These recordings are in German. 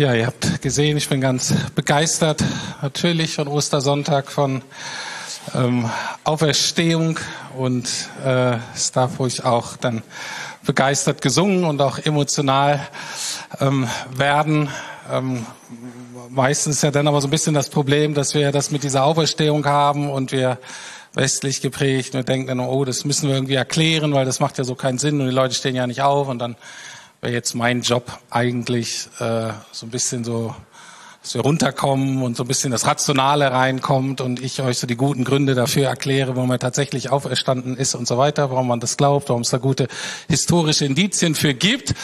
Ja, ihr habt gesehen, ich bin ganz begeistert, natürlich von Ostersonntag, von ähm, Auferstehung und äh, es darf ruhig auch dann begeistert gesungen und auch emotional ähm, werden. Ähm, meistens ja dann aber so ein bisschen das Problem, dass wir das mit dieser Auferstehung haben und wir westlich geprägt und denken dann, oh, das müssen wir irgendwie erklären, weil das macht ja so keinen Sinn und die Leute stehen ja nicht auf und dann wäre jetzt mein Job eigentlich äh, so ein bisschen so, dass wir runterkommen und so ein bisschen das Rationale reinkommt und ich euch so die guten Gründe dafür erkläre, warum er tatsächlich auferstanden ist und so weiter, warum man das glaubt, warum es da gute historische Indizien für gibt.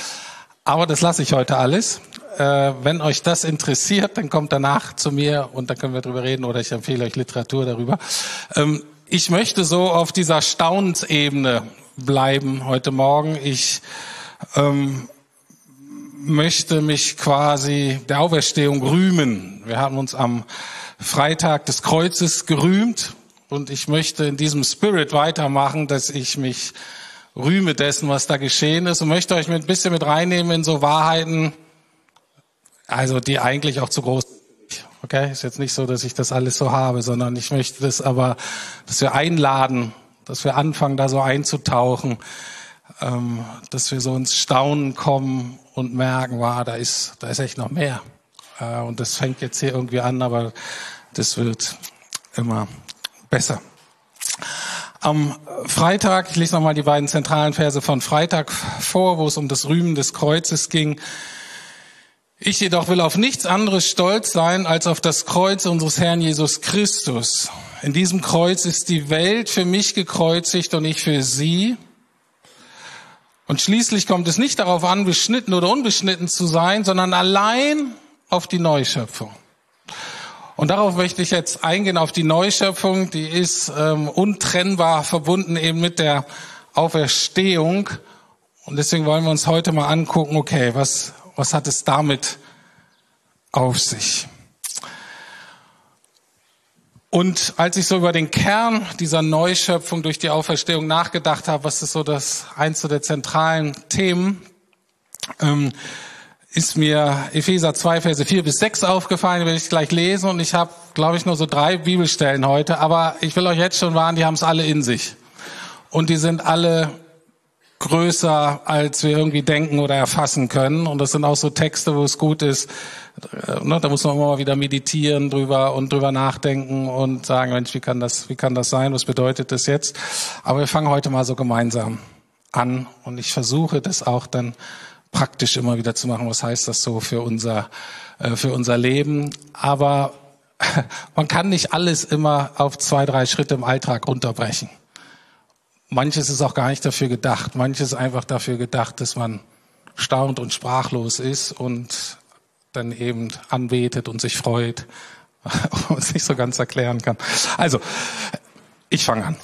Aber das lasse ich heute alles. Äh, wenn euch das interessiert, dann kommt danach zu mir und dann können wir drüber reden oder ich empfehle euch Literatur darüber. Ähm, ich möchte so auf dieser Staunensebene bleiben heute Morgen. Ich ähm, möchte mich quasi der Auferstehung rühmen. Wir haben uns am Freitag des Kreuzes gerühmt und ich möchte in diesem Spirit weitermachen, dass ich mich rühme dessen, was da geschehen ist und möchte euch ein bisschen mit reinnehmen in so Wahrheiten, also die eigentlich auch zu groß. Okay, ist jetzt nicht so, dass ich das alles so habe, sondern ich möchte das aber, dass wir einladen, dass wir anfangen, da so einzutauchen, ähm, dass wir so ins Staunen kommen und merken, wow, da ist, da ist echt noch mehr. Äh, und das fängt jetzt hier irgendwie an, aber das wird immer besser. Am Freitag, ich lese nochmal die beiden zentralen Verse von Freitag vor, wo es um das Rühmen des Kreuzes ging. Ich jedoch will auf nichts anderes stolz sein als auf das Kreuz unseres Herrn Jesus Christus. In diesem Kreuz ist die Welt für mich gekreuzigt und ich für sie. Und schließlich kommt es nicht darauf an, beschnitten oder unbeschnitten zu sein, sondern allein auf die Neuschöpfung. Und darauf möchte ich jetzt eingehen, auf die Neuschöpfung. Die ist ähm, untrennbar verbunden eben mit der Auferstehung. Und deswegen wollen wir uns heute mal angucken, okay, was, was hat es damit auf sich? Und als ich so über den Kern dieser Neuschöpfung durch die Auferstehung nachgedacht habe, was ist so das eins der zentralen Themen, ähm, ist mir Epheser 2, Verse 4 bis 6 aufgefallen, die werde ich gleich lesen. Und ich habe, glaube ich, nur so drei Bibelstellen heute, aber ich will euch jetzt schon warnen, die haben es alle in sich. Und die sind alle größer, als wir irgendwie denken oder erfassen können. Und das sind auch so Texte, wo es gut ist, äh, ne, da muss man immer mal wieder meditieren drüber und drüber nachdenken und sagen, Mensch, wie kann das, wie kann das sein? Was bedeutet das jetzt? Aber wir fangen heute mal so gemeinsam an und ich versuche das auch dann praktisch immer wieder zu machen. Was heißt das so für unser, äh, für unser Leben? Aber man kann nicht alles immer auf zwei, drei Schritte im Alltag runterbrechen. Manches ist auch gar nicht dafür gedacht. Manches ist einfach dafür gedacht, dass man staunt und sprachlos ist und dann eben anbetet und sich freut und es nicht so ganz erklären kann. Also, ich fange an.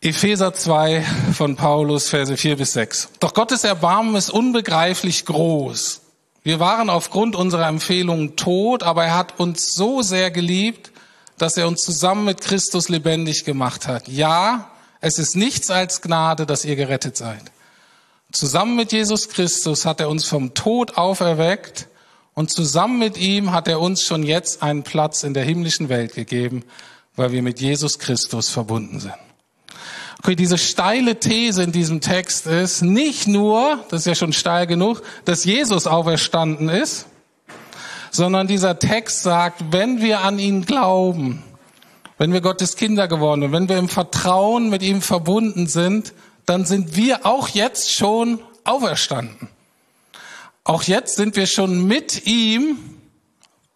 Epheser 2 von Paulus, Verse 4 bis 6. Doch Gottes Erbarmen ist unbegreiflich groß. Wir waren aufgrund unserer Empfehlungen tot, aber er hat uns so sehr geliebt, dass er uns zusammen mit Christus lebendig gemacht hat. Ja, es ist nichts als Gnade, dass ihr gerettet seid. Zusammen mit Jesus Christus hat er uns vom Tod auferweckt und zusammen mit ihm hat er uns schon jetzt einen Platz in der himmlischen Welt gegeben, weil wir mit Jesus Christus verbunden sind. Okay, diese steile These in diesem Text ist nicht nur, das ist ja schon steil genug, dass Jesus auferstanden ist, sondern dieser Text sagt, wenn wir an ihn glauben, wenn wir Gottes Kinder geworden sind, wenn wir im Vertrauen mit ihm verbunden sind, dann sind wir auch jetzt schon auferstanden. Auch jetzt sind wir schon mit ihm,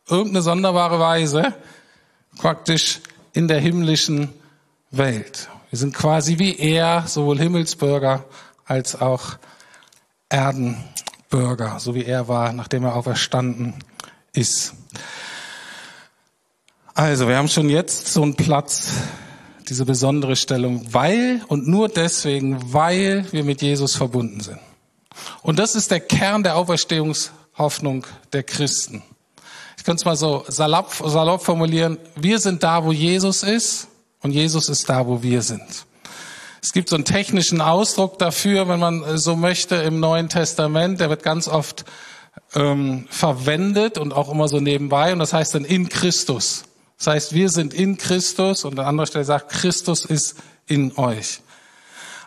irgendeine sonderbare Weise, praktisch in der himmlischen Welt. Wir sind quasi wie er, sowohl Himmelsbürger als auch Erdenbürger, so wie er war, nachdem er auferstanden ist. Also, wir haben schon jetzt so einen Platz, diese besondere Stellung, weil und nur deswegen, weil wir mit Jesus verbunden sind. Und das ist der Kern der Auferstehungshoffnung der Christen. Ich könnte es mal so salopp, salopp formulieren. Wir sind da, wo Jesus ist und Jesus ist da, wo wir sind. Es gibt so einen technischen Ausdruck dafür, wenn man so möchte, im Neuen Testament. Der wird ganz oft ähm, verwendet und auch immer so nebenbei. Und das heißt dann in Christus. Das heißt, wir sind in Christus und an anderer Stelle sagt, Christus ist in euch.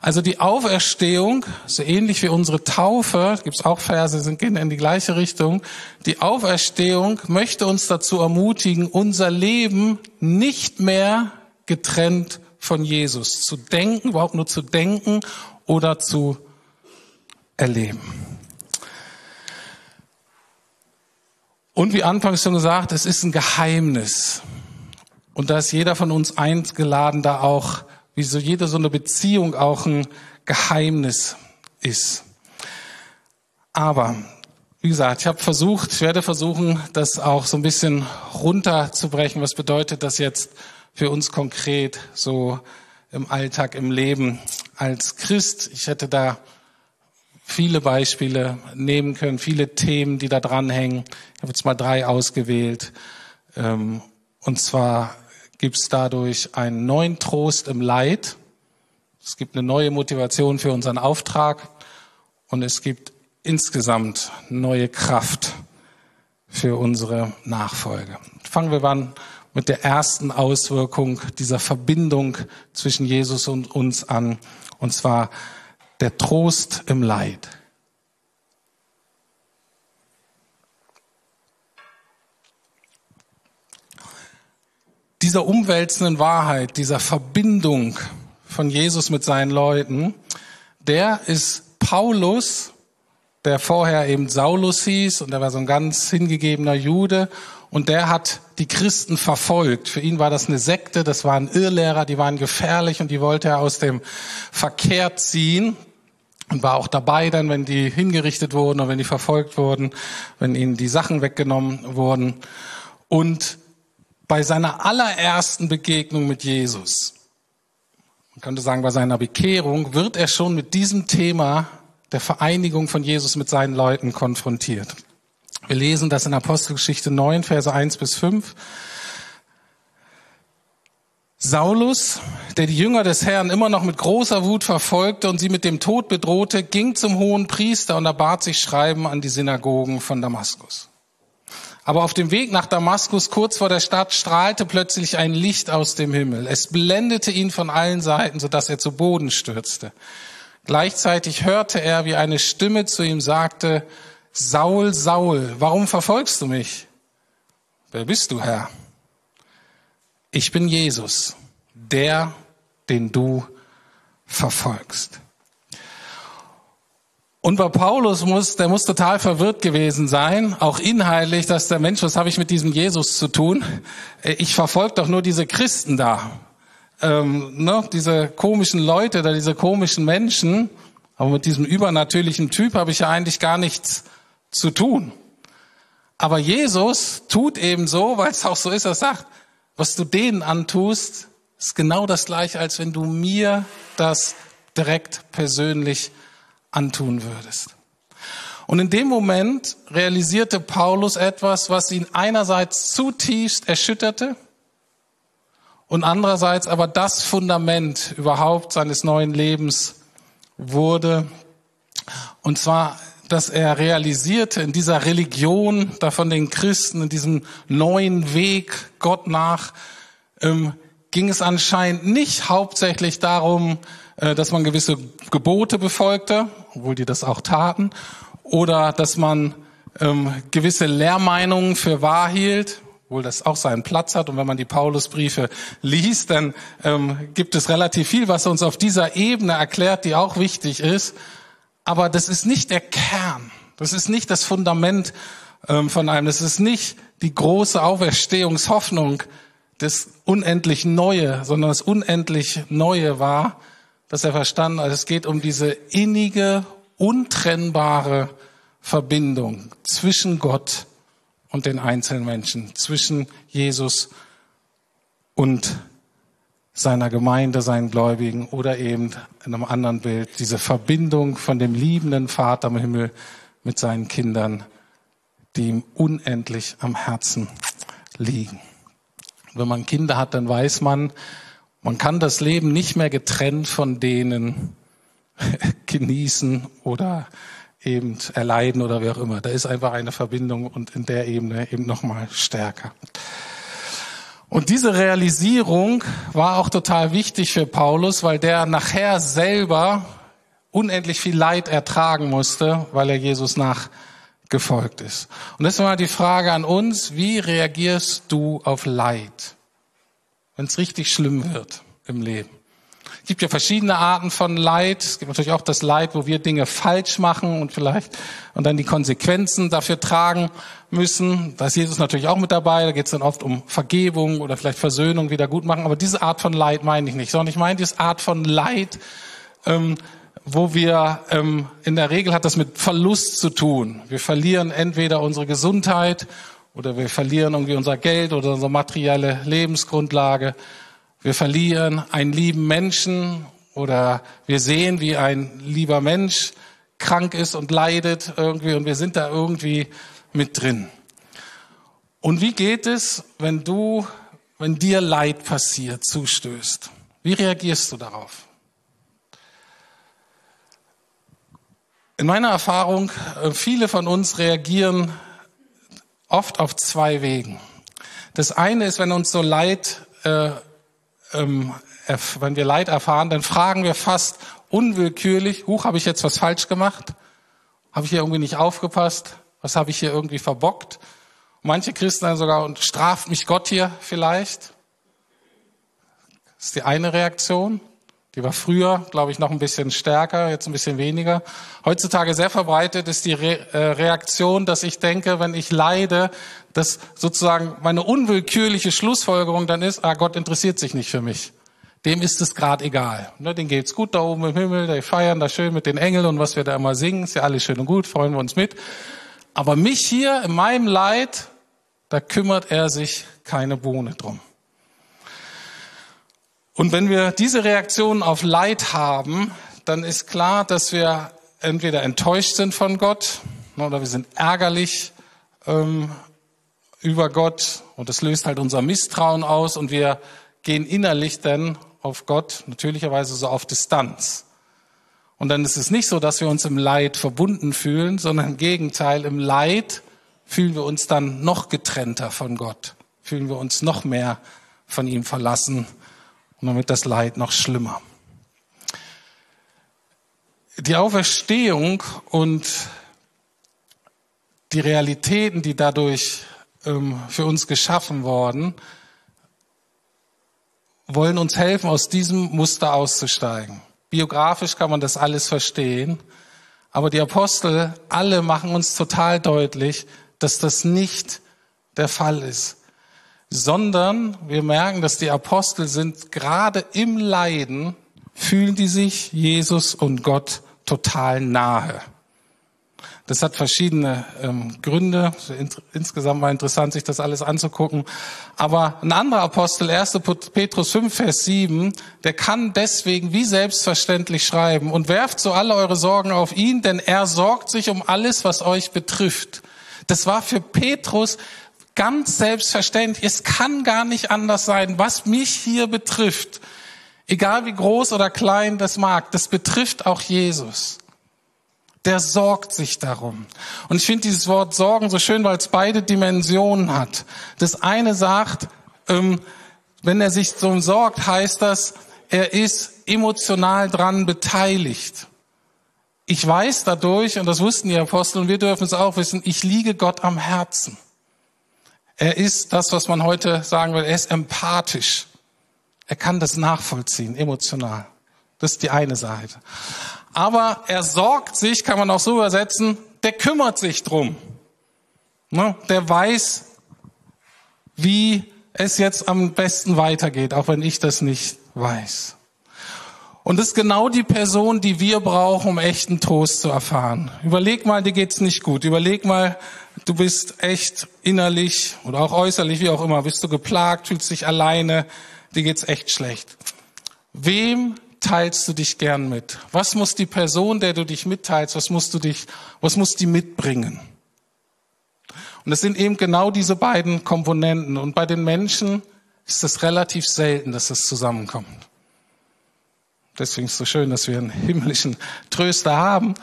Also die Auferstehung, so ähnlich wie unsere Taufe, gibt es auch Verse, sind gehen in die gleiche Richtung. Die Auferstehung möchte uns dazu ermutigen, unser Leben nicht mehr getrennt von Jesus zu denken, überhaupt nur zu denken oder zu erleben. Und wie anfangs schon gesagt, es ist ein Geheimnis. Und da ist jeder von uns eingeladen, da auch wie so jede so eine Beziehung auch ein Geheimnis ist. Aber wie gesagt, ich habe versucht, ich werde versuchen, das auch so ein bisschen runterzubrechen. Was bedeutet das jetzt für uns konkret so im Alltag, im Leben als Christ? Ich hätte da viele Beispiele nehmen können, viele Themen, die da dranhängen. Ich habe jetzt mal drei ausgewählt. Ähm, und zwar gibt es dadurch einen neuen Trost im Leid. Es gibt eine neue Motivation für unseren Auftrag und es gibt insgesamt neue Kraft für unsere Nachfolge. Fangen wir an mit der ersten Auswirkung dieser Verbindung zwischen Jesus und uns an, und zwar der Trost im Leid. Dieser umwälzenden Wahrheit, dieser Verbindung von Jesus mit seinen Leuten, der ist Paulus, der vorher eben Saulus hieß und der war so ein ganz hingegebener Jude und der hat die Christen verfolgt. Für ihn war das eine Sekte, das waren Irrlehrer, die waren gefährlich und die wollte er aus dem Verkehr ziehen und war auch dabei dann, wenn die hingerichtet wurden und wenn die verfolgt wurden, wenn ihnen die Sachen weggenommen wurden. Und bei seiner allerersten Begegnung mit Jesus, man könnte sagen bei seiner Bekehrung, wird er schon mit diesem Thema der Vereinigung von Jesus mit seinen Leuten konfrontiert. Wir lesen das in Apostelgeschichte 9, Verse 1 bis 5. Saulus, der die Jünger des Herrn immer noch mit großer Wut verfolgte und sie mit dem Tod bedrohte, ging zum hohen Priester und erbat sich Schreiben an die Synagogen von Damaskus. Aber auf dem Weg nach Damaskus, kurz vor der Stadt, strahlte plötzlich ein Licht aus dem Himmel. Es blendete ihn von allen Seiten, sodass er zu Boden stürzte. Gleichzeitig hörte er, wie eine Stimme zu ihm sagte, Saul, Saul, warum verfolgst du mich? Wer bist du, Herr? Ich bin Jesus, der, den du verfolgst. Und bei Paulus muss, der muss total verwirrt gewesen sein, auch inhaltlich, dass der Mensch, was habe ich mit diesem Jesus zu tun? Ich verfolge doch nur diese Christen da, ähm, ne? diese komischen Leute da, diese komischen Menschen. Aber mit diesem übernatürlichen Typ habe ich ja eigentlich gar nichts zu tun. Aber Jesus tut eben so, weil es auch so ist, er sagt, was du denen antust, ist genau das gleiche, als wenn du mir das direkt persönlich antun würdest. Und in dem Moment realisierte Paulus etwas, was ihn einerseits zutiefst erschütterte und andererseits aber das Fundament überhaupt seines neuen Lebens wurde. Und zwar, dass er realisierte in dieser Religion, da von den Christen, in diesem neuen Weg Gott nach, ähm, ging es anscheinend nicht hauptsächlich darum, dass man gewisse Gebote befolgte, obwohl die das auch taten, oder dass man ähm, gewisse Lehrmeinungen für wahr hielt, obwohl das auch seinen Platz hat. Und wenn man die Paulusbriefe liest, dann ähm, gibt es relativ viel, was uns auf dieser Ebene erklärt, die auch wichtig ist. Aber das ist nicht der Kern. Das ist nicht das Fundament ähm, von einem. Das ist nicht die große Auferstehungshoffnung, das unendlich Neue, sondern das unendlich Neue war, dass er verstanden hat, es geht um diese innige, untrennbare Verbindung zwischen Gott und den einzelnen Menschen, zwischen Jesus und seiner Gemeinde, seinen Gläubigen oder eben in einem anderen Bild diese Verbindung von dem liebenden Vater im Himmel mit seinen Kindern, die ihm unendlich am Herzen liegen. Wenn man Kinder hat, dann weiß man, Man kann das Leben nicht mehr getrennt von denen genießen oder eben erleiden oder wie auch immer. Da ist einfach eine Verbindung und in der Ebene eben nochmal stärker. Und diese Realisierung war auch total wichtig für Paulus, weil der nachher selber unendlich viel Leid ertragen musste, weil er Jesus nachgefolgt ist. Und ist mal die Frage an uns, wie reagierst du auf Leid, wenn es richtig schlimm wird im Leben? Es gibt ja verschiedene Arten von Leid. Es gibt natürlich auch das Leid, wo wir Dinge falsch machen und vielleicht und dann die Konsequenzen dafür tragen müssen. Da ist Jesus natürlich auch mit dabei. Da geht es dann oft um Vergebung oder vielleicht Versöhnung, wieder gut machen. Aber diese Art von Leid meine ich nicht, sondern ich meine diese Art von Leid, ähm, wo wir ähm, in der Regel hat das mit Verlust zu tun. Wir verlieren entweder unsere Gesundheit oder wir verlieren irgendwie unser Geld oder unsere materielle Lebensgrundlage. Wir verlieren einen lieben Menschen oder wir sehen, wie ein lieber Mensch krank ist und leidet irgendwie und wir sind da irgendwie mit drin. Und wie geht es, wenn du, wenn dir Leid passiert, zustößt? Wie reagierst du darauf? In meiner Erfahrung, äh, viele von uns reagieren oft auf zwei Wegen. Das eine ist, wenn uns so Leid äh, ähm, wenn wir Leid erfahren, dann fragen wir fast unwillkürlich, huch, habe ich jetzt was falsch gemacht? Habe ich hier irgendwie nicht aufgepasst? Was habe ich hier irgendwie verbockt? Manche Christen dann sogar, und straft mich Gott hier vielleicht? Das ist die eine Reaktion. Die war früher, glaube ich, noch ein bisschen stärker, jetzt ein bisschen weniger. Heutzutage sehr verbreitet ist die Re äh, Reaktion, dass ich denke, wenn ich leide, dass sozusagen meine unwillkürliche Schlussfolgerung dann ist, ah, Gott interessiert sich nicht für mich. Dem ist es gerade egal. Ne, denen geht's gut da oben im Himmel, die feiern da schön mit den Engeln und was wir da immer singen, ist ja alles schön und gut, freuen wir uns mit. Aber mich hier in meinem Leid, da kümmert er sich keine Bohne drum. Und wenn wir diese Reaktion auf Leid haben, dann ist klar, dass wir entweder enttäuscht sind von Gott oder wir sind ärgerlich ähm, über Gott und das löst halt unser Misstrauen aus und wir gehen innerlich dann auf Gott natürlicherweise so auf Distanz. Und dann ist es nicht so, dass wir uns im Leid verbunden fühlen, sondern im Gegenteil, im Leid fühlen wir uns dann noch getrennter von Gott, fühlen wir uns noch mehr von ihm verlassen und dann wird das Leid noch schlimmer. Die Auferstehung und die Realitäten, die dadurch ähm, für uns geschaffen worden, wollen uns helfen, aus diesem Muster auszusteigen. Biografisch kann man das alles verstehen, aber die Apostel alle machen uns total deutlich, dass das nicht der Fall ist sondern wir merken, dass die Apostel sind gerade im Leiden, fühlen die sich Jesus und Gott total nahe. Das hat verschiedene ähm, Gründe. Insgesamt war interessant, sich das alles anzugucken. Aber ein anderer Apostel, 1. Petrus 5, Vers 7, der kann deswegen wie selbstverständlich schreiben und werft so alle eure Sorgen auf ihn, denn er sorgt sich um alles, was euch betrifft. Das war für Petrus ganz selbstverständlich. Es kann gar nicht anders sein, was mich hier betrifft. Egal wie groß oder klein das mag, das betrifft auch Jesus. Der sorgt sich darum. Und ich finde dieses Wort Sorgen so schön, weil es beide Dimensionen hat. Das eine sagt, ähm, wenn er sich so sorgt, heißt das, er ist emotional dran beteiligt. Ich weiß dadurch, und das wussten die Apostel, und wir dürfen es auch wissen, ich liege Gott am Herzen. Er ist das, was man heute sagen will, er ist empathisch. Er kann das nachvollziehen, emotional. Das ist die eine Seite. Aber er sorgt sich, kann man auch so übersetzen, der kümmert sich drum. Ne? Der weiß, wie es jetzt am besten weitergeht, auch wenn ich das nicht weiß. Und das ist genau die Person, die wir brauchen, um echten Trost zu erfahren. Überleg mal, dir geht's nicht gut. Überleg mal, du bist echt innerlich oder auch äußerlich, wie auch immer, bist du geplagt, fühlst dich alleine, dir geht's echt schlecht. Wem teilst du dich gern mit? Was muss die Person, der du dich mitteilst, was musst du dich, was muss die mitbringen? Und es sind eben genau diese beiden Komponenten. Und bei den Menschen ist es relativ selten, dass es zusammenkommt. Deswegen ist es so schön, dass wir einen himmlischen Tröster haben.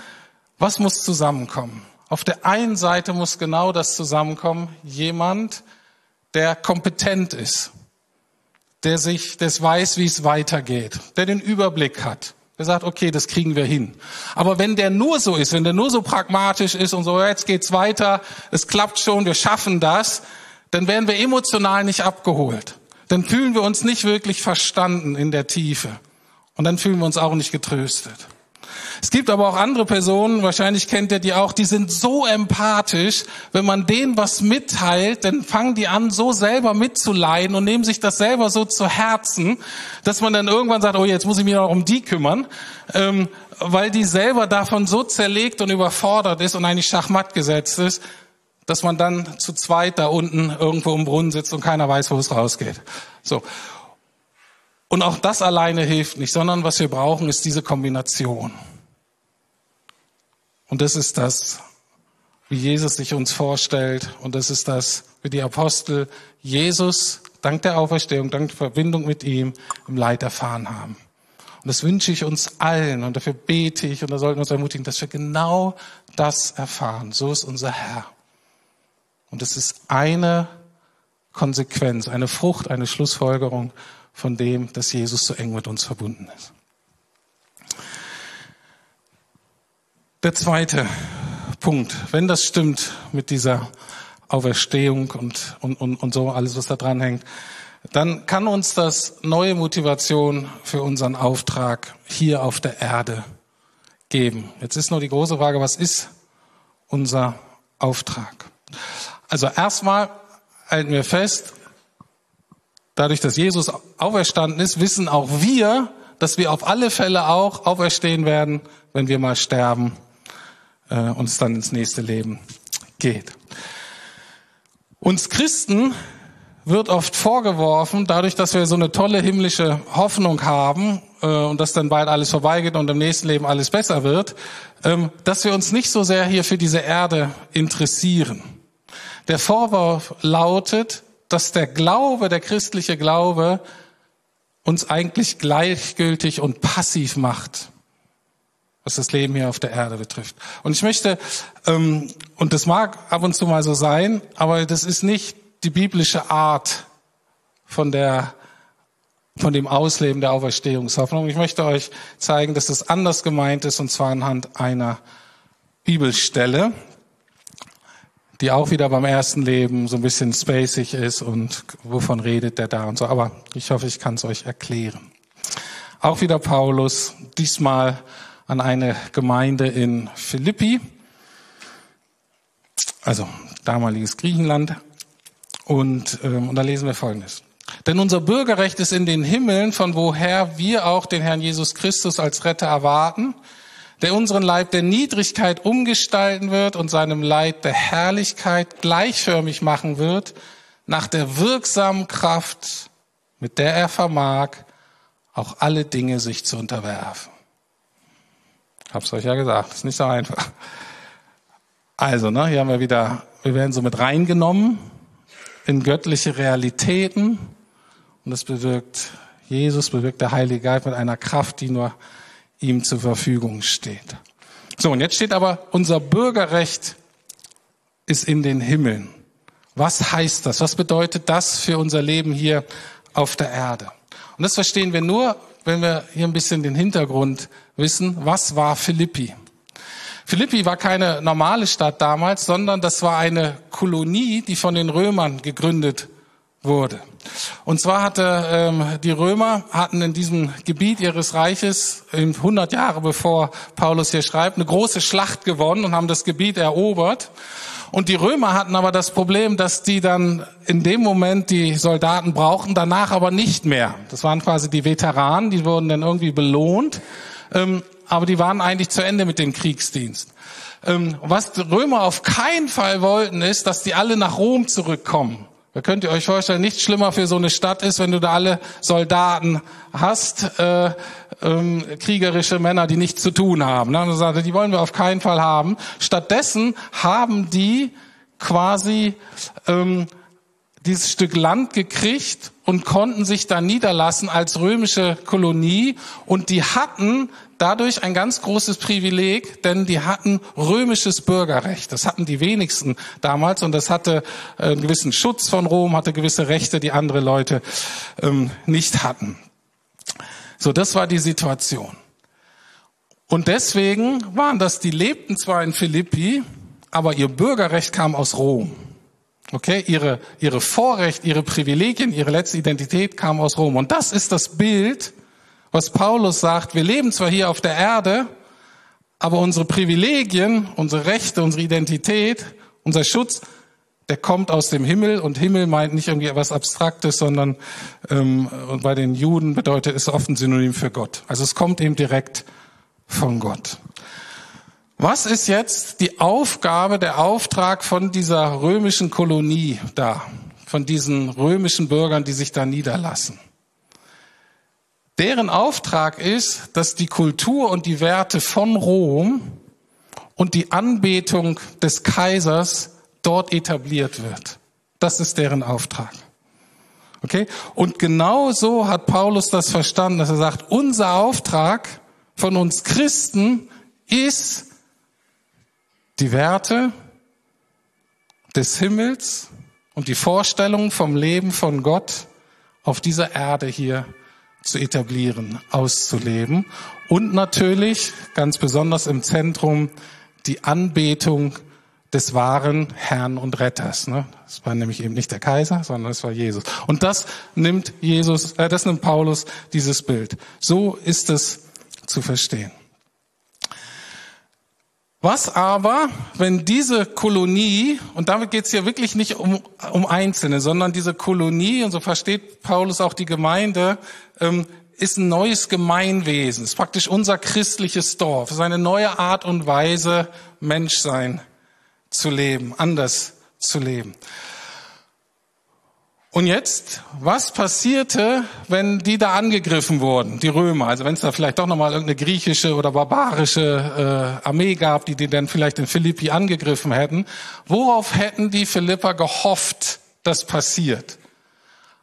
Was muss zusammenkommen? Auf der einen Seite muss genau das zusammenkommen. Jemand, der kompetent ist, der sich, das weiß, wie es weitergeht, der den Überblick hat, der sagt, okay, das kriegen wir hin. Aber wenn der nur so ist, wenn der nur so pragmatisch ist und so, jetzt geht's weiter, es klappt schon, wir schaffen das, dann werden wir emotional nicht abgeholt. Dann fühlen wir uns nicht wirklich verstanden in der Tiefe. Und dann fühlen wir uns auch nicht getröstet. Es gibt aber auch andere Personen, wahrscheinlich kennt ihr die auch, die sind so empathisch, wenn man denen was mitteilt, dann fangen die an, so selber mitzuleiden und nehmen sich das selber so zu Herzen, dass man dann irgendwann sagt, oh, jetzt muss ich mich noch um die kümmern, ähm, weil die selber davon so zerlegt und überfordert ist und eigentlich schachmatt gesetzt ist, dass man dann zu zweit da unten irgendwo im Brunnen sitzt und keiner weiß, wo es rausgeht. So. Und auch das alleine hilft nicht, sondern was wir brauchen, ist diese Kombination. Und das ist das, wie Jesus sich uns vorstellt. Und das ist das, wie die Apostel Jesus dank der Auferstehung, dank der Verbindung mit ihm im Leid erfahren haben. Und das wünsche ich uns allen und dafür bete ich und da sollten wir uns ermutigen, dass wir genau das erfahren. So ist unser Herr. Und es ist eine Konsequenz, eine Frucht, eine Schlussfolgerung von dem, dass Jesus so eng mit uns verbunden ist. Der zweite Punkt, wenn das stimmt mit dieser Auferstehung und, und, und, und so alles, was da dran hängt, dann kann uns das neue Motivation für unseren Auftrag hier auf der Erde geben. Jetzt ist nur die große Frage, was ist unser Auftrag? Also erstmal halten wir fest, dadurch, dass Jesus auferstanden ist, wissen auch wir, dass wir auf alle Fälle auch auferstehen werden, wenn wir mal sterben äh, und es dann ins nächste Leben geht. Uns Christen wird oft vorgeworfen, dadurch, dass wir so eine tolle himmlische Hoffnung haben äh, und dass dann bald alles vorbeigeht und im nächsten Leben alles besser wird, ähm, dass wir uns nicht so sehr hier für diese Erde interessieren. Der Vorwurf lautet, dass der Glaube, der christliche Glaube, uns eigentlich gleichgültig und passiv macht, was das Leben hier auf der Erde betrifft. Und ich möchte, ähm, und das mag ab und zu mal so sein, aber das ist nicht die biblische Art von der von dem Ausleben der Auferstehungshoffnung. Ich möchte euch zeigen, dass das anders gemeint ist, und zwar anhand einer Bibelstelle die auch wieder beim ersten Leben so ein bisschen spacig ist und wovon redet der da und so. Aber ich hoffe, ich kann es euch erklären. Auch wieder Paulus, diesmal an eine Gemeinde in Philippi, also damaliges Griechenland. Und, ähm, und da lesen wir Folgendes. Denn unser Bürgerrecht ist in den Himmeln, von woher wir auch den Herrn Jesus Christus als Retter erwarten, der unseren Leib der Niedrigkeit umgestalten wird und seinem Leib der Herrlichkeit gleichförmig machen wird, nach der wirksamen Kraft, mit der er vermag, auch alle Dinge sich zu unterwerfen. Hab's euch ja gesagt, ist nicht so einfach. Also, ne, hier haben wir wieder, wir werden so mit reingenommen in göttliche Realitäten und das bewirkt Jesus, bewirkt der Heilige Geist mit einer Kraft, die nur ihm zur Verfügung steht. So, und jetzt steht aber, unser Bürgerrecht ist in den Himmeln. Was heißt das? Was bedeutet das für unser Leben hier auf der Erde? Und das verstehen wir nur, wenn wir hier ein bisschen den Hintergrund wissen. Was war Philippi? Philippi war keine normale Stadt damals, sondern das war eine Kolonie, die von den Römern gegründet wurde. Und zwar hatte ähm, die Römer hatten in diesem Gebiet ihres Reiches 100 Jahre bevor Paulus hier schreibt eine große Schlacht gewonnen und haben das Gebiet erobert. Und die Römer hatten aber das Problem, dass die dann in dem Moment die Soldaten brauchten, danach aber nicht mehr. Das waren quasi die Veteranen, die wurden dann irgendwie belohnt, ähm, aber die waren eigentlich zu Ende mit dem Kriegsdienst. Ähm, was die Römer auf keinen Fall wollten, ist, dass die alle nach Rom zurückkommen. Da könnt ihr euch vorstellen, nichts schlimmer für so eine Stadt ist, wenn du da alle Soldaten hast, äh, ähm, kriegerische Männer, die nichts zu tun haben. Ne? Und sagte, die wollen wir auf keinen Fall haben. Stattdessen haben die quasi ähm, dieses Stück Land gekriegt und konnten sich da niederlassen als römische Kolonie und die hatten dadurch ein ganz großes Privileg, denn die hatten römisches Bürgerrecht. Das hatten die wenigsten damals und das hatte äh, einen gewissen Schutz von Rom, hatte gewisse Rechte, die andere Leute ähm, nicht hatten. So, das war die Situation. Und deswegen waren das, die lebten zwar in Philippi, aber ihr Bürgerrecht kam aus Rom. Okay, ihre, ihre Vorrecht, ihre Privilegien, ihre letzte Identität kam aus Rom. Und das ist das Bild, was Paulus sagt. Wir leben zwar hier auf der Erde, aber unsere Privilegien, unsere Rechte, unsere Identität, unser Schutz, der kommt aus dem Himmel. Und Himmel meint nicht irgendwie etwas Abstraktes, sondern ähm, und bei den Juden bedeutet es oft ein Synonym für Gott. Also es kommt eben direkt von Gott. Was ist jetzt die Aufgabe, der Auftrag von dieser römischen Kolonie da, von diesen römischen Bürgern, die sich da niederlassen? Deren Auftrag ist, dass die Kultur und die Werte von Rom und die Anbetung des Kaisers dort etabliert wird. Das ist deren Auftrag. Okay? Und genau so hat Paulus das verstanden, dass er sagt, unser Auftrag von uns Christen ist, die Werte des Himmels und die Vorstellung vom Leben von Gott auf dieser Erde hier zu etablieren, auszuleben und natürlich ganz besonders im Zentrum die Anbetung des wahren Herrn und Retters. Ne? Das war nämlich eben nicht der Kaiser, sondern es war Jesus. Und das nimmt Jesus, äh, das nimmt Paulus dieses Bild. So ist es zu verstehen. Was aber, wenn diese Kolonie, und damit geht es hier wirklich nicht um, um Einzelne, sondern diese Kolonie, und so versteht Paulus auch die Gemeinde, ähm, ist ein neues Gemeinwesen, ist praktisch unser christliches Dorf, ist eine neue Art und Weise, Menschsein zu leben, anders zu leben. Und jetzt, was passierte, wenn die da angegriffen wurden, die Römer? Also wenn es da vielleicht doch nochmal irgendeine griechische oder barbarische äh, Armee gab, die die dann vielleicht in Philippi angegriffen hätten. Worauf hätten die Philipper gehofft, dass passiert?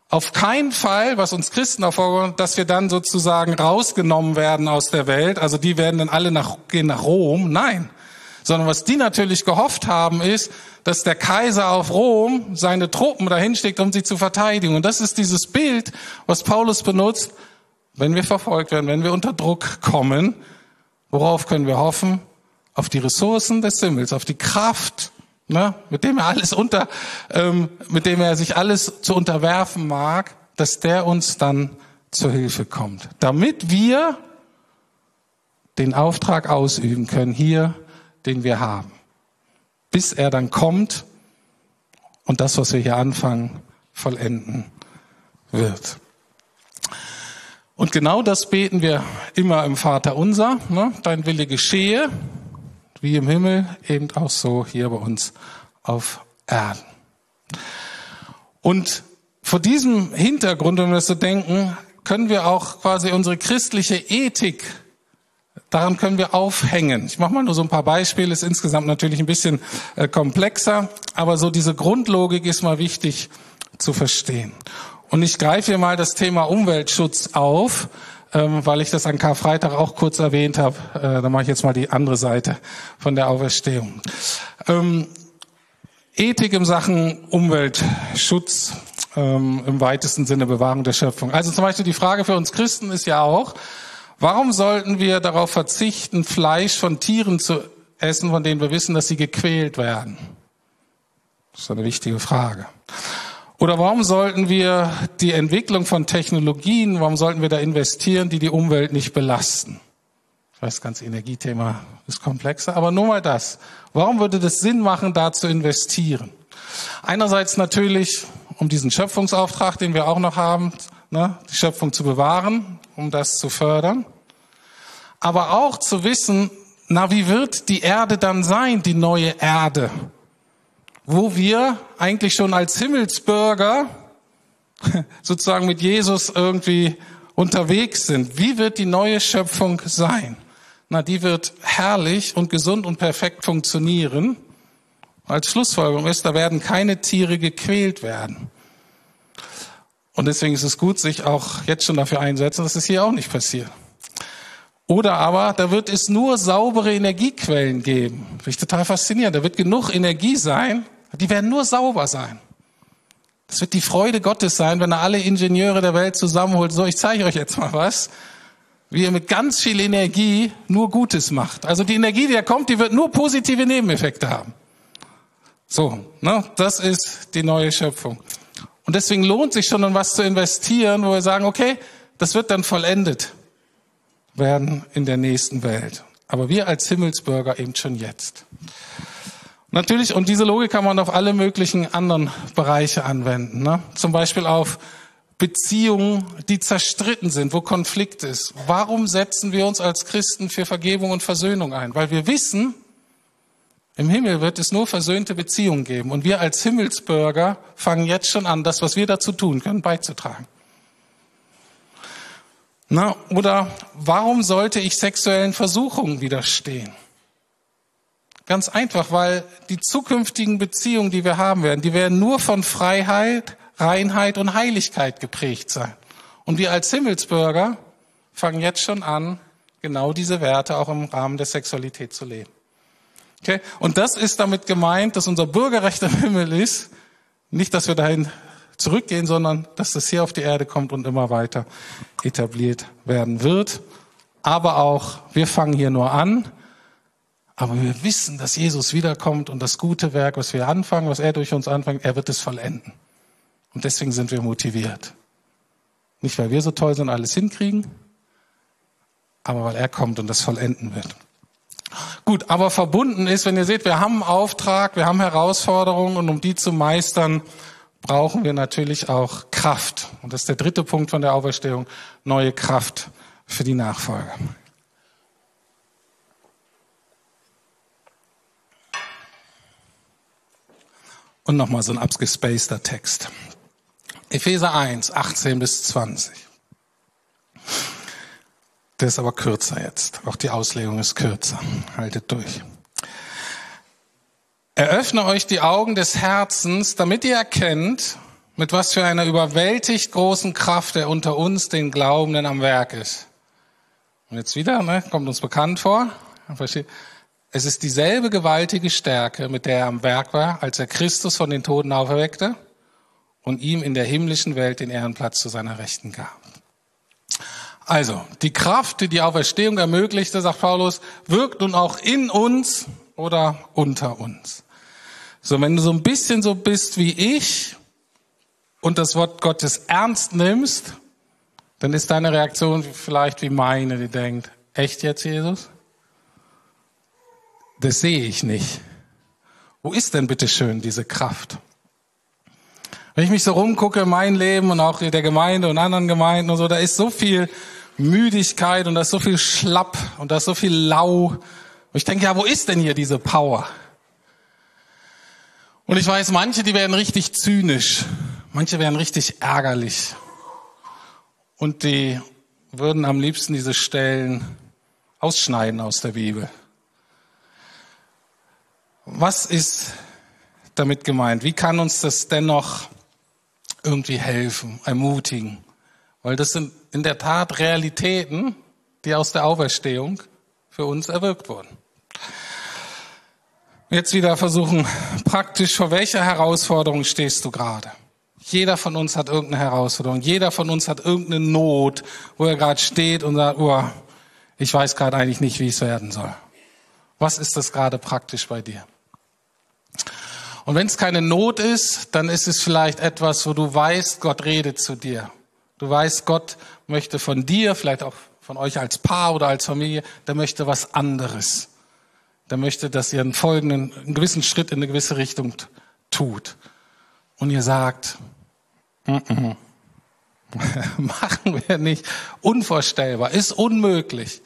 Auf keinen Fall, was uns Christen auch dass wir dann sozusagen rausgenommen werden aus der Welt. Also die werden dann alle nach, gehen nach Rom. Nein sondern was die natürlich gehofft haben, ist, dass der Kaiser auf Rom seine Truppen dahin schickt, um sie zu verteidigen. Und das ist dieses Bild, was Paulus benutzt, wenn wir verfolgt werden, wenn wir unter Druck kommen. Worauf können wir hoffen? Auf die Ressourcen des Himmels, auf die Kraft, ne, mit dem er alles unter, ähm, mit dem er sich alles zu unterwerfen mag, dass der uns dann zur Hilfe kommt, damit wir den Auftrag ausüben können hier den wir haben, bis er dann kommt und das, was wir hier anfangen, vollenden wird. Und genau das beten wir immer im Vater unser. Ne? Dein Wille geschehe, wie im Himmel, eben auch so hier bei uns auf Erden. Und vor diesem Hintergrund, wir das so denken, können wir auch quasi unsere christliche Ethik Daran können wir aufhängen. Ich mache mal nur so ein paar Beispiele, ist insgesamt natürlich ein bisschen äh, komplexer, aber so diese Grundlogik ist mal wichtig zu verstehen. Und ich greife hier mal das Thema Umweltschutz auf, ähm, weil ich das an Karfreitag auch kurz erwähnt habe. Äh, da mache ich jetzt mal die andere Seite von der Auferstehung. Ähm, Ethik im Sachen Umweltschutz, ähm, im weitesten Sinne Bewahrung der Schöpfung. Also zum Beispiel die Frage für uns Christen ist ja auch, Warum sollten wir darauf verzichten, Fleisch von Tieren zu essen, von denen wir wissen, dass sie gequält werden? Das ist eine wichtige Frage. Oder warum sollten wir die Entwicklung von Technologien, warum sollten wir da investieren, die die Umwelt nicht belasten? Ich weiß, das ganze Energiethema ist komplexer, aber nur mal das. Warum würde das Sinn machen, da zu investieren? Einerseits natürlich, um diesen Schöpfungsauftrag, den wir auch noch haben, ne, die Schöpfung zu bewahren, um das zu fördern. Aber auch zu wissen, na, wie wird die Erde dann sein, die neue Erde? Wo wir eigentlich schon als Himmelsbürger sozusagen mit Jesus irgendwie unterwegs sind. Wie wird die neue Schöpfung sein? Na, die wird herrlich und gesund und perfekt funktionieren. Als Schlussfolgerung ist, da werden keine Tiere gequält werden. Und deswegen ist es gut, sich auch jetzt schon dafür einsetzen, dass es hier auch nicht passiert. Oder aber, da wird es nur saubere Energiequellen geben. Finde ich total faszinierend. Da wird genug Energie sein, die werden nur sauber sein. Das wird die Freude Gottes sein, wenn er alle Ingenieure der Welt zusammenholt. So, ich zeige euch jetzt mal was, wie er mit ganz viel Energie nur Gutes macht. Also die Energie, die da kommt, die wird nur positive Nebeneffekte haben. So, ne, das ist die neue Schöpfung. Und deswegen lohnt sich schon, in was zu investieren, wo wir sagen, okay, das wird dann vollendet werden in der nächsten Welt. Aber wir als Himmelsbürger eben schon jetzt. Natürlich, und diese Logik kann man auf alle möglichen anderen Bereiche anwenden. Ne? Zum Beispiel auf Beziehungen, die zerstritten sind, wo Konflikt ist. Warum setzen wir uns als Christen für Vergebung und Versöhnung ein? Weil wir wissen, im Himmel wird es nur versöhnte Beziehungen geben. Und wir als Himmelsbürger fangen jetzt schon an, das, was wir dazu tun können, beizutragen. Na, oder warum sollte ich sexuellen Versuchungen widerstehen? Ganz einfach, weil die zukünftigen Beziehungen, die wir haben werden, die werden nur von Freiheit, Reinheit und Heiligkeit geprägt sein. Und wir als Himmelsbürger fangen jetzt schon an, genau diese Werte auch im Rahmen der Sexualität zu leben. Okay? Und das ist damit gemeint, dass unser Bürgerrecht im Himmel ist, nicht, dass wir dahin zurückgehen, sondern dass das hier auf die Erde kommt und immer weiter etabliert werden wird. Aber auch, wir fangen hier nur an, aber wir wissen, dass Jesus wiederkommt und das gute Werk, was wir anfangen, was er durch uns anfängt, er wird es vollenden. Und deswegen sind wir motiviert. Nicht, weil wir so toll sind, alles hinkriegen, aber weil er kommt und das vollenden wird. Gut, aber verbunden ist, wenn ihr seht, wir haben einen Auftrag, wir haben Herausforderungen und um die zu meistern, brauchen wir natürlich auch Kraft. Und das ist der dritte Punkt von der Auferstehung, neue Kraft für die Nachfolge. Und nochmal so ein abgespaceter Text. Epheser 1, 18 bis 20. Der ist aber kürzer jetzt. Auch die Auslegung ist kürzer. Haltet durch. Eröffne euch die Augen des Herzens, damit ihr erkennt, mit was für einer überwältigt großen Kraft er unter uns, den Glaubenden, am Werk ist. Und jetzt wieder, ne, kommt uns bekannt vor. Es ist dieselbe gewaltige Stärke, mit der er am Werk war, als er Christus von den Toten auferweckte und ihm in der himmlischen Welt den Ehrenplatz zu seiner Rechten gab. Also, die Kraft, die die Auferstehung ermöglichte, sagt Paulus, wirkt nun auch in uns oder unter uns. So, wenn du so ein bisschen so bist wie ich und das Wort Gottes ernst nimmst, dann ist deine Reaktion vielleicht wie meine, die denkt, echt jetzt, Jesus? Das sehe ich nicht. Wo ist denn bitte schön diese Kraft? Wenn ich mich so rumgucke, mein Leben und auch der Gemeinde und anderen Gemeinden und so, da ist so viel Müdigkeit und da ist so viel Schlapp und da ist so viel Lau. Und ich denke, ja, wo ist denn hier diese Power? Und ich weiß, manche, die werden richtig zynisch. Manche werden richtig ärgerlich. Und die würden am liebsten diese Stellen ausschneiden aus der Bibel. Was ist damit gemeint? Wie kann uns das dennoch irgendwie helfen, ermutigen? Weil das sind in der Tat Realitäten, die aus der Auferstehung für uns erwirkt wurden. Jetzt wieder versuchen, praktisch, vor welcher Herausforderung stehst du gerade? Jeder von uns hat irgendeine Herausforderung. Jeder von uns hat irgendeine Not, wo er gerade steht und sagt, oh, ich weiß gerade eigentlich nicht, wie es werden soll. Was ist das gerade praktisch bei dir? Und wenn es keine Not ist, dann ist es vielleicht etwas, wo du weißt, Gott redet zu dir. Du weißt, Gott möchte von dir, vielleicht auch von euch als Paar oder als Familie, der möchte was anderes der möchte, dass ihr einen folgenden, einen gewissen Schritt in eine gewisse Richtung tut. Und ihr sagt, mm -mm. machen wir nicht, unvorstellbar, ist unmöglich.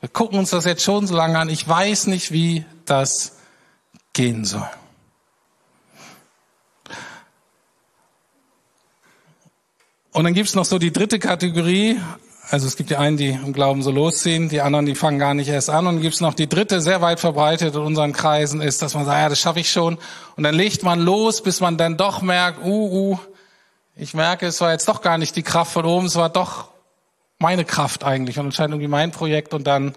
Wir gucken uns das jetzt schon so lange an, ich weiß nicht, wie das gehen soll. Und dann gibt's noch so die dritte Kategorie, also es gibt die einen, die im Glauben so losziehen, die anderen, die fangen gar nicht erst an. Und gibt es noch die dritte, sehr weit verbreitet in unseren Kreisen, ist, dass man sagt, ja, das schaffe ich schon. Und dann legt man los, bis man dann doch merkt, uh, uh, ich merke, es war jetzt doch gar nicht die Kraft von oben, es war doch meine Kraft eigentlich und anscheinend irgendwie mein Projekt und dann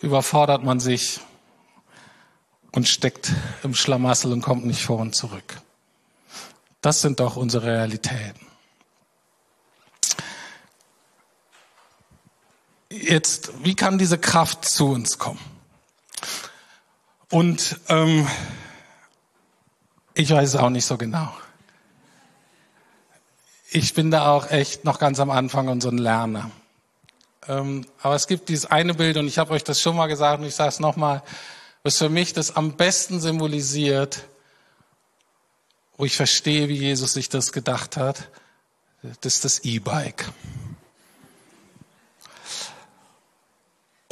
überfordert man sich und steckt im Schlamassel und kommt nicht vor und zurück. Das sind doch unsere Realitäten. Jetzt, wie kann diese Kraft zu uns kommen? Und ähm, ich weiß es auch nicht so genau. Ich bin da auch echt noch ganz am Anfang und so ein Lerner. Ähm, aber es gibt dieses eine Bild, und ich habe euch das schon mal gesagt, und ich sage es nochmal, was für mich das am besten symbolisiert, wo ich verstehe, wie Jesus sich das gedacht hat, das ist das E-Bike.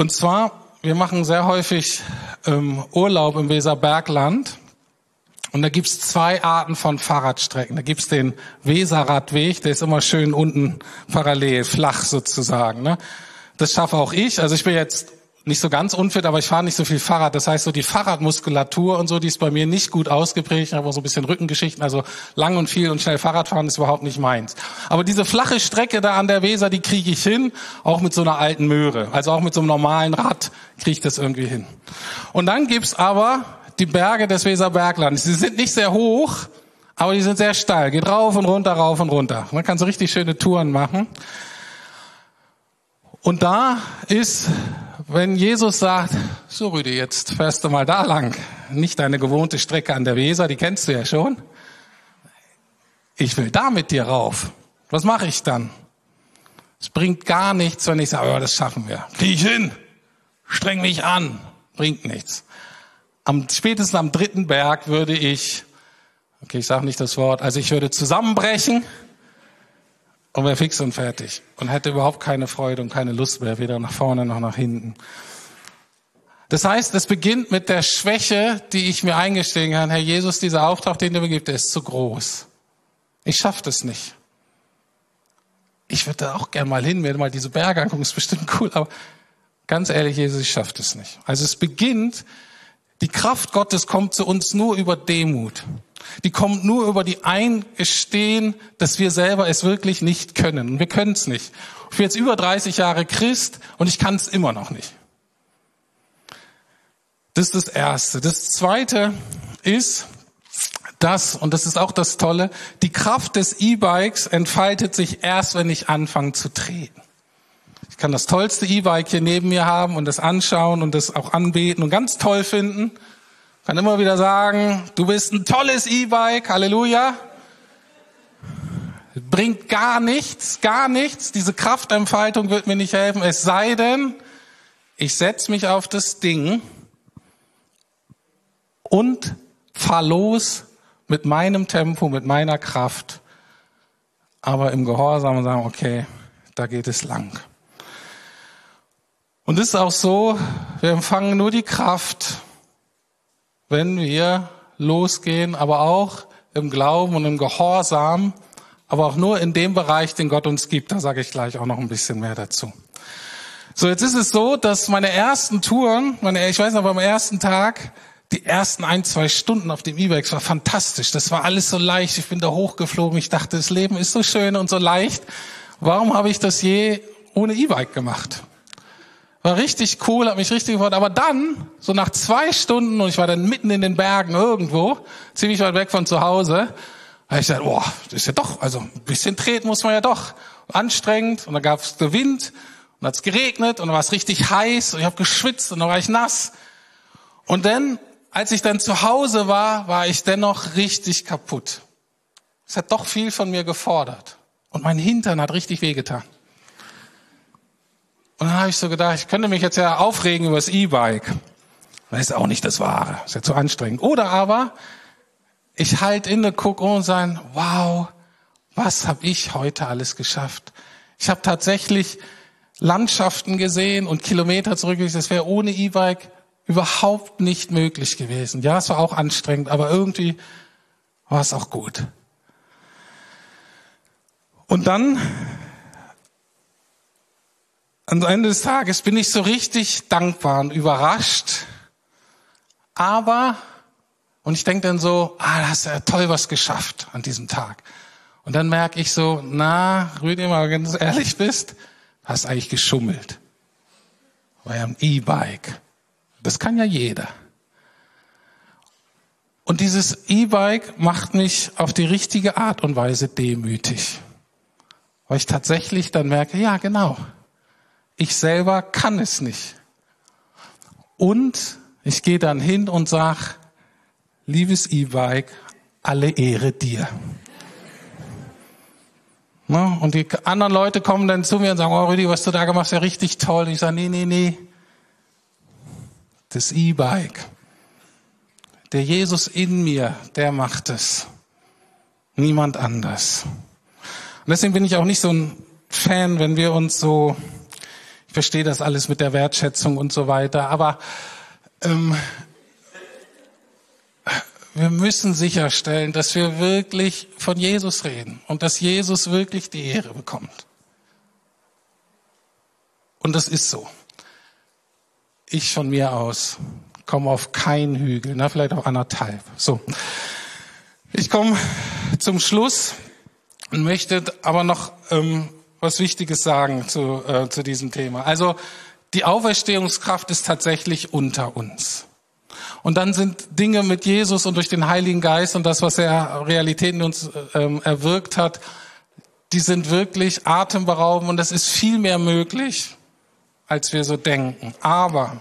Und zwar, wir machen sehr häufig ähm, Urlaub im Weserbergland. Und da gibt's zwei Arten von Fahrradstrecken. Da gibt's den Weserradweg, der ist immer schön unten parallel, flach sozusagen. Ne? Das schaffe auch ich. Also ich bin jetzt nicht so ganz unfit, aber ich fahre nicht so viel Fahrrad. Das heißt, so die Fahrradmuskulatur und so, die ist bei mir nicht gut ausgeprägt. Ich habe auch so ein bisschen Rückengeschichten. Also lang und viel und schnell Fahrrad fahren ist überhaupt nicht meins. Aber diese flache Strecke da an der Weser, die kriege ich hin, auch mit so einer alten Möhre. Also auch mit so einem normalen Rad kriege ich das irgendwie hin. Und dann gibt's aber die Berge des Weserberglandes. Sie sind nicht sehr hoch, aber die sind sehr steil. Geht rauf und runter, rauf und runter. Man kann so richtig schöne Touren machen. Und da ist, wenn Jesus sagt, so Rüdi, jetzt fährst du mal da lang, nicht deine gewohnte Strecke an der Weser, die kennst du ja schon. Ich will da mit dir rauf. Was mache ich dann? Es bringt gar nichts, wenn ich sage, oh, das schaffen wir. Krieg ich hin. Streng mich an. Bringt nichts am spätestens am dritten Berg würde ich, okay, ich sage nicht das Wort, also ich würde zusammenbrechen und wäre fix und fertig und hätte überhaupt keine Freude und keine Lust mehr, weder nach vorne noch nach hinten. Das heißt, es beginnt mit der Schwäche, die ich mir eingestehen kann. Herr Jesus, dieser Auftrag, den du mir gibst, der ist zu groß. Ich schaffe das nicht. Ich würde da auch gern mal hin, mir mal diese Berge angucken, ist bestimmt cool, aber ganz ehrlich, Jesus, ich schaffe das nicht. Also es beginnt die Kraft Gottes kommt zu uns nur über Demut. Die kommt nur über die Eingestehen, dass wir selber es wirklich nicht können. Und wir können es nicht. Ich bin jetzt über 30 Jahre Christ und ich kann es immer noch nicht. Das ist das Erste. Das Zweite ist, dass, und das ist auch das Tolle, die Kraft des E-Bikes entfaltet sich erst, wenn ich anfange zu treten kann das tollste E-Bike hier neben mir haben und das anschauen und das auch anbeten und ganz toll finden. Kann immer wieder sagen, du bist ein tolles E-Bike, Halleluja. Bringt gar nichts, gar nichts. Diese Kraftentfaltung wird mir nicht helfen. Es sei denn, ich setze mich auf das Ding und fahr los mit meinem Tempo, mit meiner Kraft, aber im Gehorsam und sagen, okay, da geht es lang. Und es ist auch so, wir empfangen nur die Kraft, wenn wir losgehen, aber auch im Glauben und im Gehorsam, aber auch nur in dem Bereich, den Gott uns gibt. Da sage ich gleich auch noch ein bisschen mehr dazu. So, jetzt ist es so, dass meine ersten Touren, meine, ich weiß noch, beim ersten Tag, die ersten ein, zwei Stunden auf dem E-Bike war fantastisch. Das war alles so leicht. Ich bin da hochgeflogen. Ich dachte, das Leben ist so schön und so leicht. Warum habe ich das je ohne E-Bike gemacht? War richtig cool, hat mich richtig gefreut. Aber dann, so nach zwei Stunden, und ich war dann mitten in den Bergen irgendwo, ziemlich weit weg von zu Hause, habe ich gesagt, boah, das ist ja doch, also ein bisschen treten muss man ja doch. Anstrengend. Und dann gab es Wind und hat es geregnet und dann war es richtig heiß und ich habe geschwitzt und dann war ich nass. Und dann, als ich dann zu Hause war, war ich dennoch richtig kaputt. Es hat doch viel von mir gefordert. Und mein Hintern hat richtig wehgetan. Und dann habe ich so gedacht, ich könnte mich jetzt ja aufregen über das E-Bike. Das ist auch nicht das Wahre. Ist ja zu anstrengend. Oder aber, ich halt inne, guck und sagen, wow, was habe ich heute alles geschafft? Ich habe tatsächlich Landschaften gesehen und Kilometer zurückgelegt. Das wäre ohne E-Bike überhaupt nicht möglich gewesen. Ja, es war auch anstrengend, aber irgendwie war es auch gut. Und dann am Ende des Tages bin ich so richtig dankbar und überrascht. Aber, und ich denke dann so, ah, da hast du ja toll was geschafft an diesem Tag. Und dann merke ich so, na, Rüdi, mal ganz ehrlich bist, hast eigentlich geschummelt. War ja ein E-Bike. Das kann ja jeder. Und dieses E-Bike macht mich auf die richtige Art und Weise demütig. Weil ich tatsächlich dann merke, ja, genau. Ich selber kann es nicht. Und ich gehe dann hin und sag, liebes E-Bike, alle Ehre dir. Ne? Und die anderen Leute kommen dann zu mir und sagen, oh Rüdi, was du da gemacht hast, ist ja richtig toll. Und ich sage, nee, nee, nee. Das E-Bike. Der Jesus in mir, der macht es. Niemand anders. Und deswegen bin ich auch nicht so ein Fan, wenn wir uns so, verstehe das alles mit der Wertschätzung und so weiter, aber ähm, wir müssen sicherstellen, dass wir wirklich von Jesus reden und dass Jesus wirklich die Ehre bekommt. Und das ist so. Ich von mir aus komme auf keinen Hügel, na vielleicht auch anderthalb. So, ich komme zum Schluss und möchte aber noch ähm, was Wichtiges sagen zu, äh, zu diesem Thema. Also die Auferstehungskraft ist tatsächlich unter uns. Und dann sind Dinge mit Jesus und durch den Heiligen Geist und das, was er Realität in uns ähm, erwirkt hat, die sind wirklich atemberaubend und es ist viel mehr möglich, als wir so denken. Aber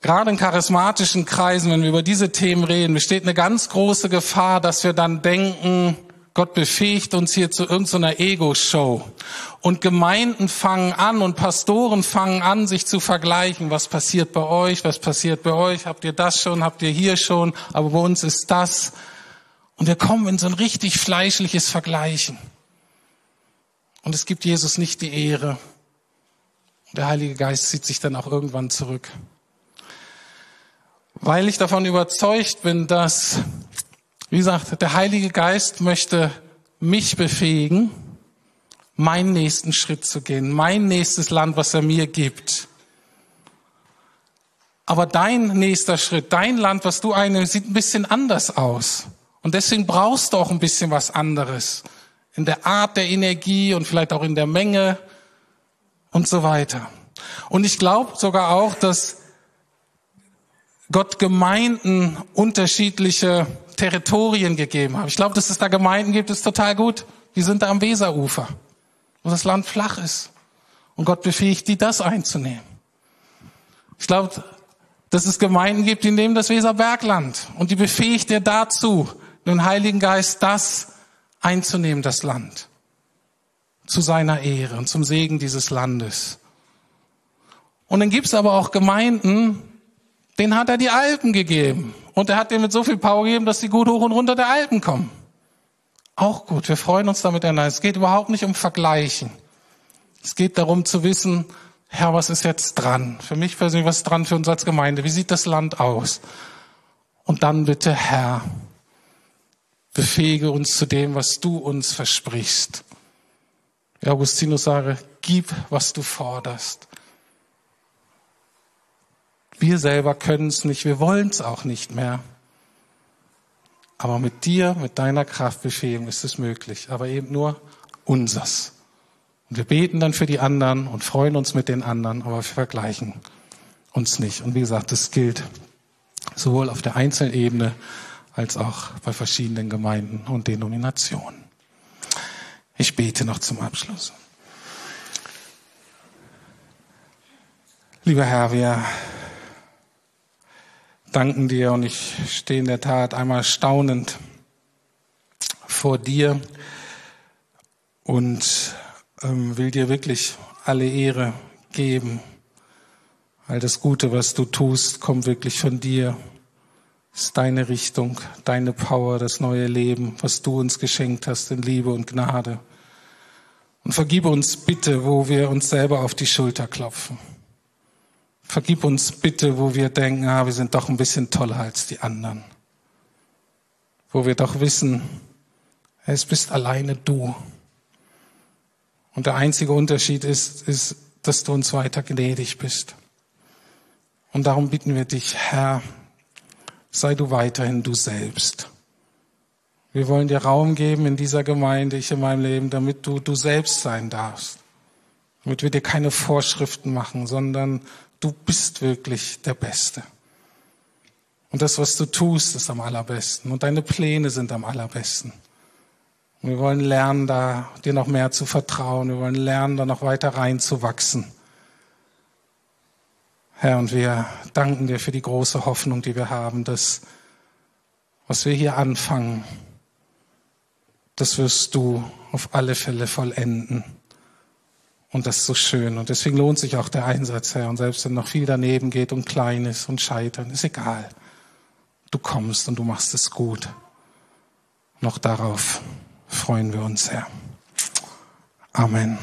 gerade in charismatischen Kreisen, wenn wir über diese Themen reden, besteht eine ganz große Gefahr, dass wir dann denken, Gott befähigt uns hier zu irgendeiner Ego-Show. Und Gemeinden fangen an und Pastoren fangen an, sich zu vergleichen. Was passiert bei euch? Was passiert bei euch? Habt ihr das schon? Habt ihr hier schon? Aber bei uns ist das. Und wir kommen in so ein richtig fleischliches Vergleichen. Und es gibt Jesus nicht die Ehre. Der Heilige Geist zieht sich dann auch irgendwann zurück. Weil ich davon überzeugt bin, dass wie gesagt, der Heilige Geist möchte mich befähigen, meinen nächsten Schritt zu gehen, mein nächstes Land, was er mir gibt. Aber dein nächster Schritt, dein Land, was du einnimmst, sieht ein bisschen anders aus. Und deswegen brauchst du auch ein bisschen was anderes. In der Art der Energie und vielleicht auch in der Menge und so weiter. Und ich glaube sogar auch, dass Gott Gemeinden unterschiedliche Territorien gegeben habe. Ich glaube, dass es da Gemeinden gibt, ist total gut. Die sind da am Weserufer, wo das Land flach ist. Und Gott befähigt die, das einzunehmen. Ich glaube, dass es Gemeinden gibt, die nehmen das Weserbergland und die befähigt er dazu, den Heiligen Geist das einzunehmen, das Land. Zu seiner Ehre und zum Segen dieses Landes. Und dann gibt es aber auch Gemeinden, denen hat er die Alpen gegeben. Und er hat dir mit so viel Power gegeben, dass sie gut hoch und runter der Alpen kommen. Auch gut, wir freuen uns damit. Es geht überhaupt nicht um Vergleichen. Es geht darum zu wissen, Herr, was ist jetzt dran? Für mich persönlich, was ist dran für uns als Gemeinde? Wie sieht das Land aus? Und dann bitte, Herr, befähige uns zu dem, was du uns versprichst. Wie Augustinus sage, gib, was du forderst. Wir selber können es nicht, wir wollen es auch nicht mehr. Aber mit dir, mit deiner Kraftbefähigung ist es möglich, aber eben nur unsers. Und wir beten dann für die anderen und freuen uns mit den anderen, aber wir vergleichen uns nicht. Und wie gesagt, das gilt sowohl auf der Einzelebene als auch bei verschiedenen Gemeinden und Denominationen. Ich bete noch zum Abschluss. Lieber Herr, wir danken dir und ich stehe in der Tat einmal staunend vor dir und ähm, will dir wirklich alle Ehre geben. All das Gute, was du tust, kommt wirklich von dir. Ist deine Richtung, deine Power, das neue Leben, was du uns geschenkt hast in Liebe und Gnade. Und vergib uns bitte, wo wir uns selber auf die Schulter klopfen. Vergib uns bitte, wo wir denken, ah, wir sind doch ein bisschen toller als die anderen. Wo wir doch wissen, es bist alleine du. Und der einzige Unterschied ist, ist, dass du uns weiter gnädig bist. Und darum bitten wir dich, Herr, sei du weiterhin du selbst. Wir wollen dir Raum geben in dieser Gemeinde, ich in meinem Leben, damit du du selbst sein darfst. Damit wir dir keine Vorschriften machen, sondern du bist wirklich der Beste. Und das, was du tust, ist am allerbesten. Und deine Pläne sind am allerbesten. Und wir wollen lernen, da dir noch mehr zu vertrauen. Wir wollen lernen, da noch weiter reinzuwachsen. Herr, und wir danken dir für die große Hoffnung, die wir haben, dass was wir hier anfangen, das wirst du auf alle Fälle vollenden. Und das ist so schön. Und deswegen lohnt sich auch der Einsatz, Herr. Und selbst wenn noch viel daneben geht und klein ist und scheitern, ist egal. Du kommst und du machst es gut. Noch darauf freuen wir uns, Herr. Amen.